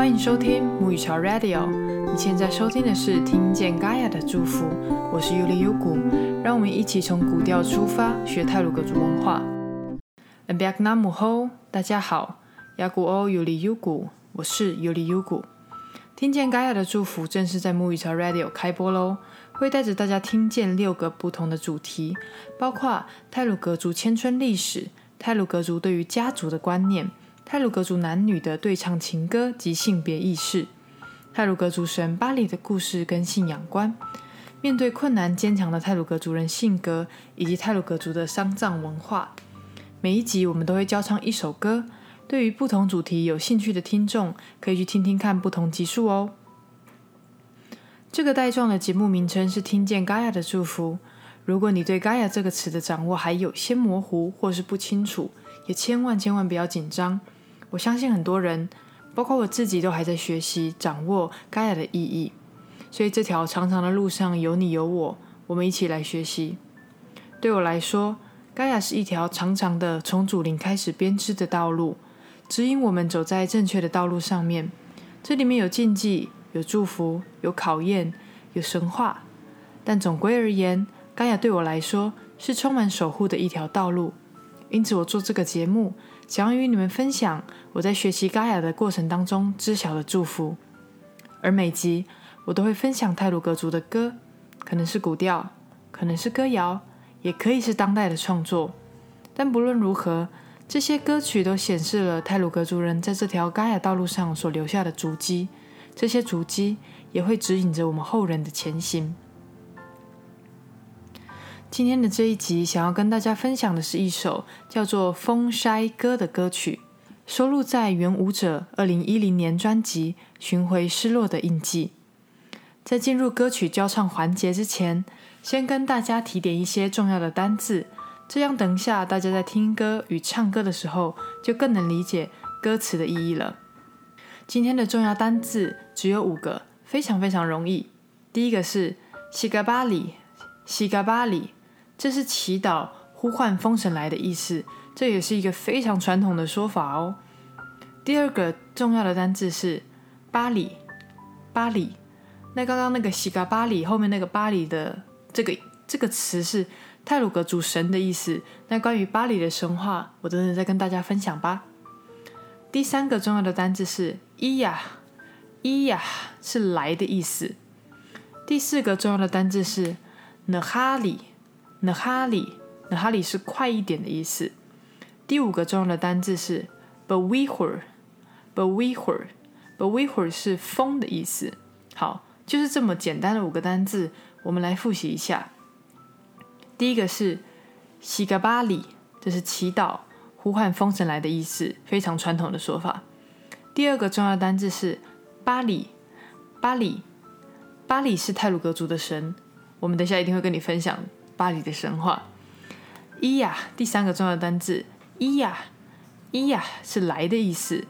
欢迎收听母语潮 Radio。你现在收听的是听见 Gaia 的祝福，我是尤里尤古。让我们一起从古调出发，学泰鲁格族文化。And back na mu ho，大家好，雅古欧尤里尤古，我是尤里尤古。听见 Gaia 的祝福正式在母语潮 Radio 开播喽，会带着大家听见六个不同的主题，包括泰鲁格族千春历史、泰鲁格族对于家族的观念。泰鲁格族男女的对唱情歌及性别意识，泰鲁格族神巴里的故事跟信仰观，面对困难坚强的泰鲁格族人性格，以及泰鲁格族的丧葬文化。每一集我们都会教唱一首歌，对于不同主题有兴趣的听众，可以去听听看不同集数哦。这个带状的节目名称是听见 Gaia 的祝福。如果你对 Gaia 这个词的掌握还有些模糊或是不清楚，也千万千万不要紧张。我相信很多人，包括我自己，都还在学习掌握盖亚的意义。所以这条长长的路上有你有我，我们一起来学习。对我来说，盖亚是一条长长的从祖灵开始编织的道路，指引我们走在正确的道路上面。这里面有禁忌，有祝福，有考验，有神话。但总归而言，盖亚对我来说是充满守护的一条道路。因此，我做这个节目。想要与你们分享我在学习嘎雅的过程当中知晓的祝福，而每集我都会分享泰鲁格族的歌，可能是古调，可能是歌谣，也可以是当代的创作。但不论如何，这些歌曲都显示了泰鲁格族人在这条嘎雅道路上所留下的足迹，这些足迹也会指引着我们后人的前行。今天的这一集，想要跟大家分享的是一首叫做《风筛歌》的歌曲，收录在原舞者二零一零年专辑《寻回失落的印记》。在进入歌曲交唱环节之前，先跟大家提点一些重要的单字，这样等一下大家在听歌与唱歌的时候，就更能理解歌词的意义了。今天的重要单字只有五个，非常非常容易。第一个是西嘎巴里，西嘎巴里。这是祈祷、呼唤风神来的意思，这也是一个非常传统的说法哦。第二个重要的单字是巴里，巴里。那刚刚那个西嘎巴里后面那个巴里的这个这个词是泰鲁格主神的意思。那关于巴里的神话，我等等再跟大家分享吧。第三个重要的单字是伊呀，伊呀是来的意思。第四个重要的单字是呢哈里。那哈里，那哈里是快一点的意思。第五个重要的单字是 b e w e h e r b e w e h e r b e w e h e r 是风的意思。好，就是这么简单的五个单字，我们来复习一下。第一个是西嘎巴里，这是祈祷、呼唤风神来的意思，非常传统的说法。第二个重要单字是巴里，巴里，巴里是泰鲁格族的神，我们等下一定会跟你分享。巴黎的神话，伊呀第三个重要单字，伊呀，伊呀是来的意思。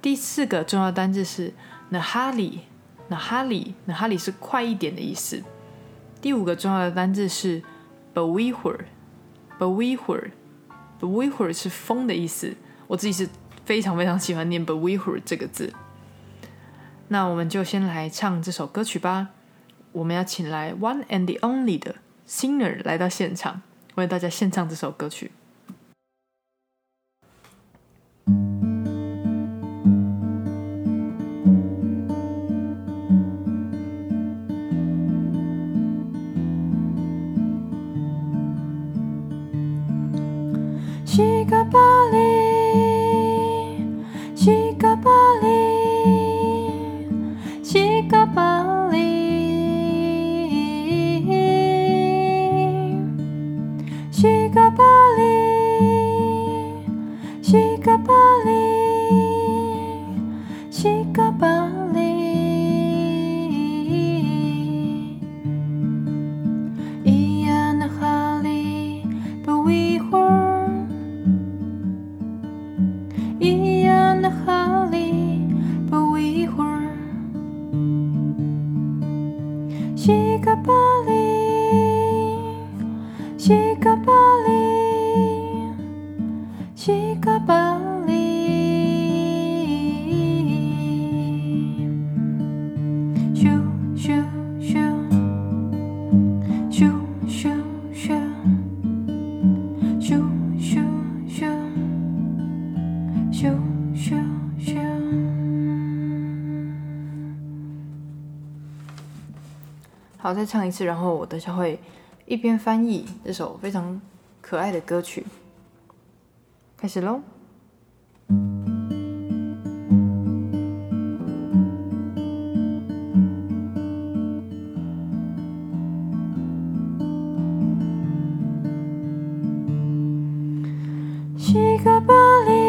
第四个重要单字是那哈里，那哈里，那哈里是快一点的意思。第五个重要的单字是 b e w e h e r b e w e h e r b e w e h e r 是风的意思。我自己是非常非常喜欢念 b e w e h e r 这个字。那我们就先来唱这首歌曲吧。我们要请来 One and the Only 的。Singer 来到现场，为大家献唱这首歌曲。好，再唱一次，然后我等下会一边翻译这首非常可爱的歌曲。开始喽。一个巴黎，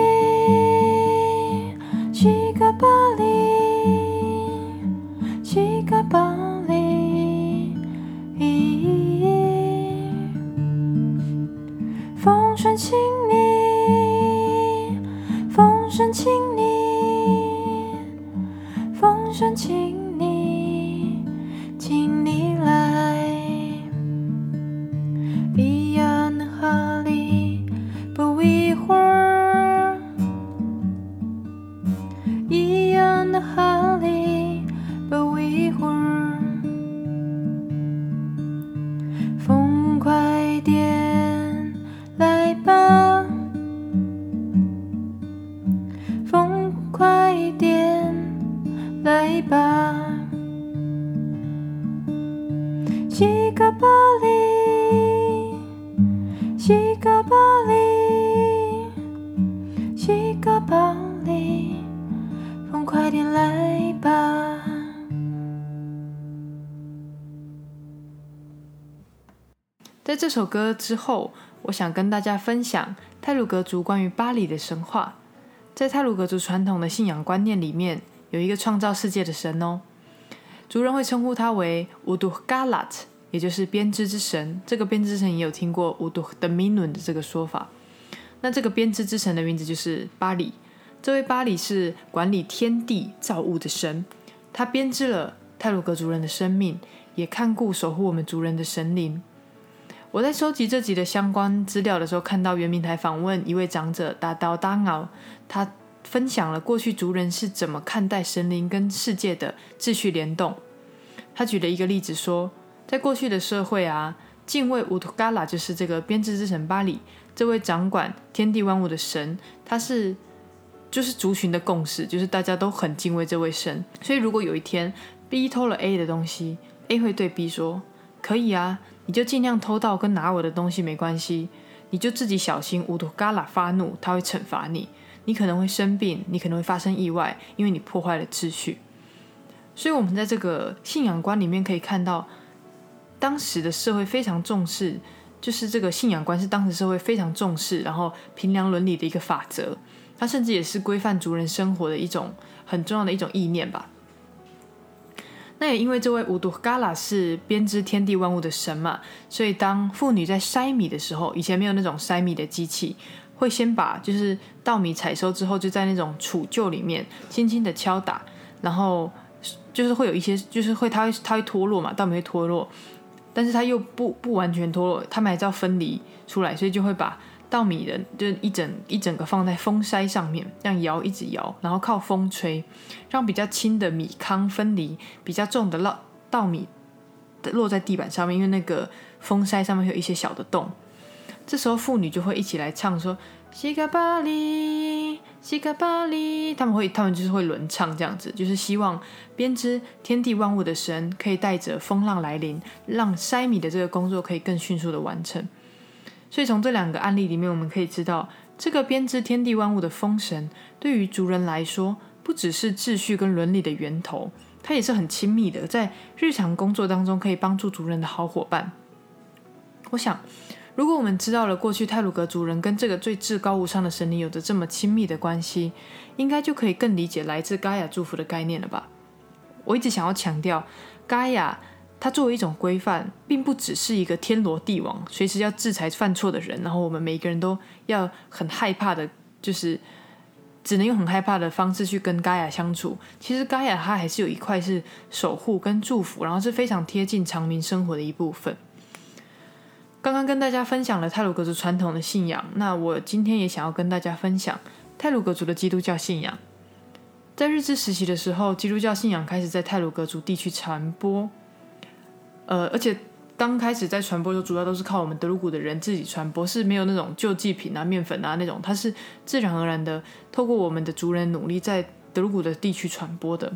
西格巴里，西格巴里，西格巴里，风快点来吧。在这首歌之后，我想跟大家分享泰鲁格族关于巴黎的神话。在泰鲁格族传统的信仰观念里面，有一个创造世界的神哦，族人会称呼他为乌杜嘎拉特，也就是编织之神。这个编织之神也有听过乌杜的米伦的这个说法。那这个编织之神的名字就是巴里。这位巴里是管理天地造物的神，他编织了泰鲁格族人的生命，也看顾守护我们族人的神灵。我在收集这集的相关资料的时候，看到圆明台访问一位长者达刀达奥，他分享了过去族人是怎么看待神灵跟世界的秩序联动。他举了一个例子说，在过去的社会啊，敬畏乌图嘎拉就是这个编织之神巴里，这位掌管天地万物的神，他是就是族群的共识，就是大家都很敬畏这位神。所以如果有一天 B 偷了 A 的东西，A 会对 B 说：“可以啊。”你就尽量偷盗跟拿我的东西没关系，你就自己小心。乌图嘎拉发怒，他会惩罚你，你可能会生病，你可能会发生意外，因为你破坏了秩序。所以，我们在这个信仰观里面可以看到，当时的社会非常重视，就是这个信仰观是当时社会非常重视，然后平良伦理的一个法则。它甚至也是规范族人生活的一种很重要的一种意念吧。那也因为这位乌杜嘎拉是编织天地万物的神嘛，所以当妇女在筛米的时候，以前没有那种筛米的机器，会先把就是稻米采收之后，就在那种杵臼里面轻轻的敲打，然后就是会有一些，就是会它会它会脱落嘛，稻米会脱落，但是它又不不完全脱落，它们还是要分离出来，所以就会把。稻米的就一整一整个放在风筛上面，这样摇一直摇，然后靠风吹，让比较轻的米糠分离，比较重的稻稻米落在地板上面，因为那个风筛上面会有一些小的洞。这时候妇女就会一起来唱说：“西嘎巴里，西嘎巴里。”他们会，他们就是会轮唱这样子，就是希望编织天地万物的神可以带着风浪来临，让筛米的这个工作可以更迅速的完成。所以从这两个案例里面，我们可以知道，这个编织天地万物的风神，对于族人来说，不只是秩序跟伦理的源头，它也是很亲密的，在日常工作当中可以帮助族人的好伙伴。我想，如果我们知道了过去泰鲁格族人跟这个最至高无上的神灵有着这么亲密的关系，应该就可以更理解来自盖亚祝福的概念了吧？我一直想要强调，盖亚。它作为一种规范，并不只是一个天罗地网，随时要制裁犯错的人，然后我们每一个人都要很害怕的，就是只能用很害怕的方式去跟盖亚相处。其实盖亚它还是有一块是守护跟祝福，然后是非常贴近长民生活的一部分。刚刚跟大家分享了泰鲁格族传统的信仰，那我今天也想要跟大家分享泰鲁格族的基督教信仰。在日治时期的时候，基督教信仰开始在泰鲁格族地区传播。呃，而且刚开始在传播的时候，主要都是靠我们德鲁古的人自己传播，是没有那种救济品啊、面粉啊那种，它是自然而然的透过我们的族人努力在德鲁古的地区传播的。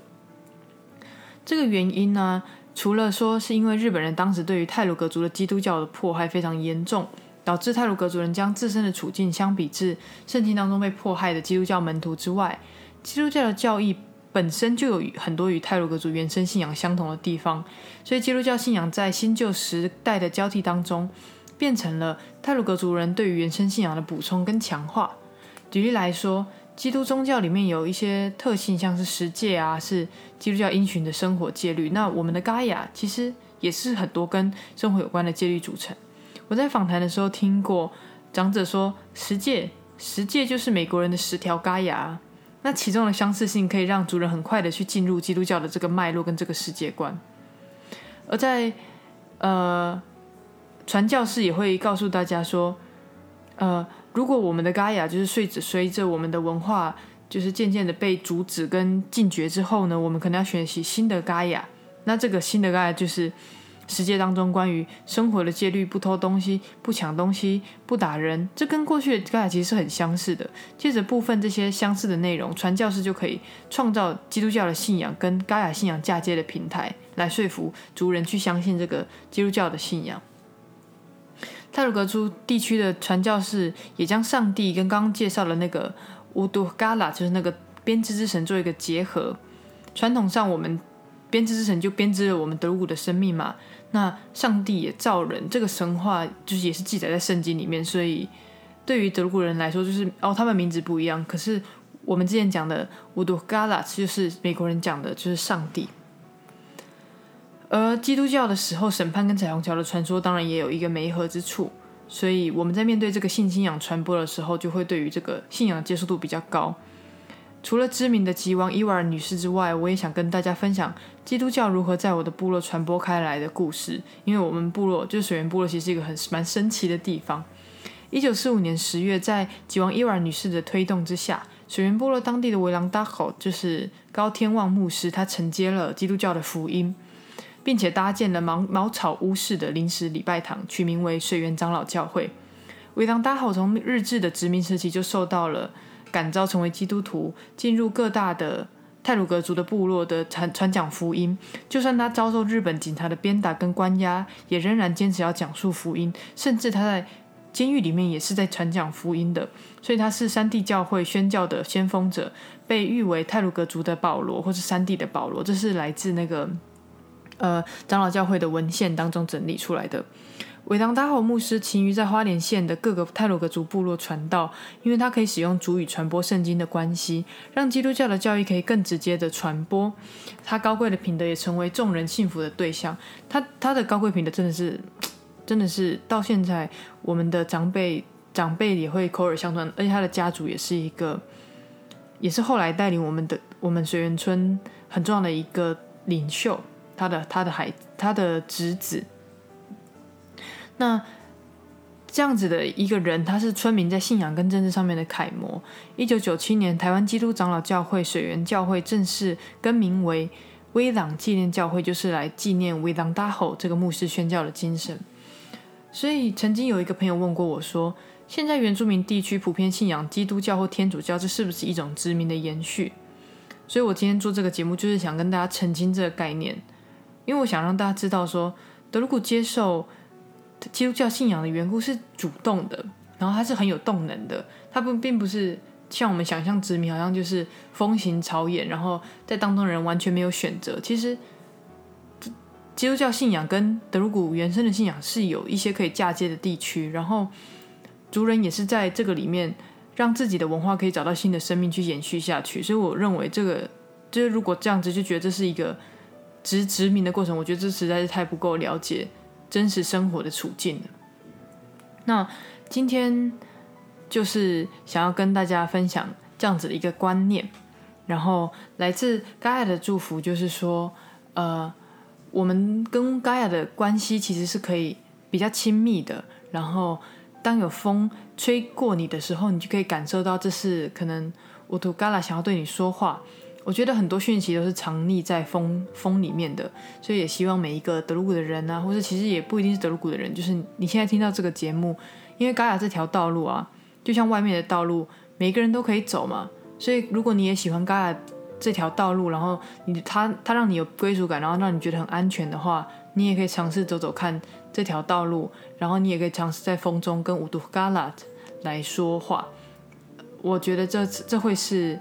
这个原因呢，除了说是因为日本人当时对于泰鲁格族的基督教的迫害非常严重，导致泰鲁格族人将自身的处境相比至圣经当中被迫害的基督教门徒之外，基督教的教义本身就有很多与泰鲁格族原生信仰相同的地方，所以基督教信仰在新旧时代的交替当中，变成了泰鲁格族人对于原生信仰的补充跟强化。举例来说。基督宗教里面有一些特性，像是十戒啊，是基督教因循的生活戒律。那我们的嘎雅其实也是很多跟生活有关的戒律组成。我在访谈的时候听过长者说，十戒，十戒就是美国人的十条嘎雅。那其中的相似性可以让族人很快的去进入基督教的这个脉络跟这个世界观。而在呃传教士也会告诉大家说，呃。如果我们的嘎雅就是随着随着我们的文化，就是渐渐的被阻止跟禁绝之后呢，我们可能要学习新的嘎雅。那这个新的嘎雅就是世界当中关于生活的戒律：不偷东西、不抢东西、不打人。这跟过去的嘎雅其实是很相似的。借着部分这些相似的内容，传教士就可以创造基督教的信仰跟嘎雅信仰嫁接的平台，来说服族人去相信这个基督教的信仰。泰鲁格族地区的传教士也将上帝跟刚刚介绍的那个乌杜嘎拉，就是那个编织之神做一个结合。传统上，我们编织之神就编织了我们德鲁古的生命嘛。那上帝也造人，这个神话就是也是记载在圣经里面。所以对于德鲁古人来说，就是哦，他们名字不一样。可是我们之前讲的乌杜嘎拉，就是美国人讲的，就是上帝。而基督教的时候，审判跟彩虹桥的传说当然也有一个媒合之处，所以我们在面对这个性信仰传播的时候，就会对于这个信仰接受度比较高。除了知名的吉王伊瓦尔女士之外，我也想跟大家分享基督教如何在我的部落传播开来的故事。因为我们部落就是水源部落，其实是一个很蛮神奇的地方。一九四五年十月，在吉王伊瓦尔女士的推动之下，水源部落当地的维朗达口就是高天望牧师，他承接了基督教的福音。并且搭建了茅茅草屋式的临时礼拜堂，取名为水源长老教会。维当达好从日治的殖民时期就受到了感召，成为基督徒，进入各大的泰鲁格族的部落的传传讲福音。就算他遭受日本警察的鞭打跟关押，也仍然坚持要讲述福音。甚至他在监狱里面也是在传讲福音的。所以他是山地教会宣教的先锋者，被誉为泰鲁格族的保罗，或是山地的保罗。这是来自那个。呃，长老教会的文献当中整理出来的。韦当达侯牧师勤于在花莲县的各个泰鲁格族部落传道，因为他可以使用主语传播圣经的关系，让基督教的教义可以更直接的传播。他高贵的品德也成为众人幸福的对象。他他的高贵品德真的是，真的是到现在我们的长辈长辈也会口耳相传，而且他的家族也是一个，也是后来带领我们的我们水源村很重要的一个领袖。他的他的孩他的侄子，那这样子的一个人，他是村民在信仰跟政治上面的楷模。一九九七年，台湾基督长老教会水源教会正式更名为威朗纪念教会，就是来纪念威朗大吼这个牧师宣教的精神。所以，曾经有一个朋友问过我说：“现在原住民地区普遍信仰基督教或天主教，这是不是一种殖民的延续？”所以，我今天做这个节目，就是想跟大家澄清这个概念。因为我想让大家知道，说德鲁古接受基督教信仰的缘故是主动的，然后他是很有动能的，他不并不是像我们想象殖民好像就是风行草野，然后在当中人完全没有选择。其实基督教信仰跟德鲁古原生的信仰是有一些可以嫁接的地区，然后族人也是在这个里面让自己的文化可以找到新的生命去延续下去。所以我认为这个就是如果这样子就觉得这是一个。殖殖民的过程，我觉得这实在是太不够了解真实生活的处境了。那今天就是想要跟大家分享这样子的一个观念，然后来自盖亚的祝福，就是说，呃，我们跟盖亚的关系其实是可以比较亲密的。然后当有风吹过你的时候，你就可以感受到这是可能乌图嘎拉想要对你说话。我觉得很多讯息都是藏匿在风风里面的，所以也希望每一个德鲁古的人啊，或者其实也不一定是德鲁古的人，就是你现在听到这个节目，因为嘎雅这条道路啊，就像外面的道路，每个人都可以走嘛。所以如果你也喜欢嘎雅这条道路，然后你它它让你有归属感，然后让你觉得很安全的话，你也可以尝试走走看这条道路，然后你也可以尝试在风中跟乌杜嘎拉来说话。我觉得这这会是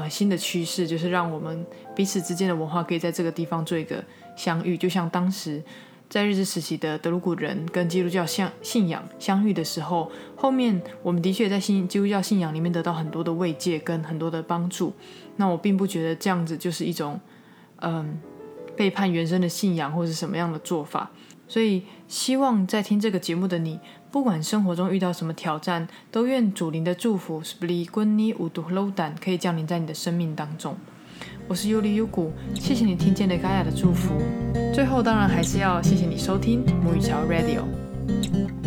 呃新的趋势，就是让我们彼此之间的文化可以在这个地方做一个相遇，就像当时。在日治时期的德鲁古人跟基督教相信仰相遇的时候，后面我们的确在信基督教信仰里面得到很多的慰藉跟很多的帮助。那我并不觉得这样子就是一种嗯背叛原生的信仰或者什么样的做法。所以希望在听这个节目的你，不管生活中遇到什么挑战，都愿主灵的祝福 s p l i g u n i udu lodan 可以降临在你的生命当中。我是尤里尤古，谢谢你听见了嘎雅的祝福。最后，当然还是要谢谢你收听母语桥 Radio。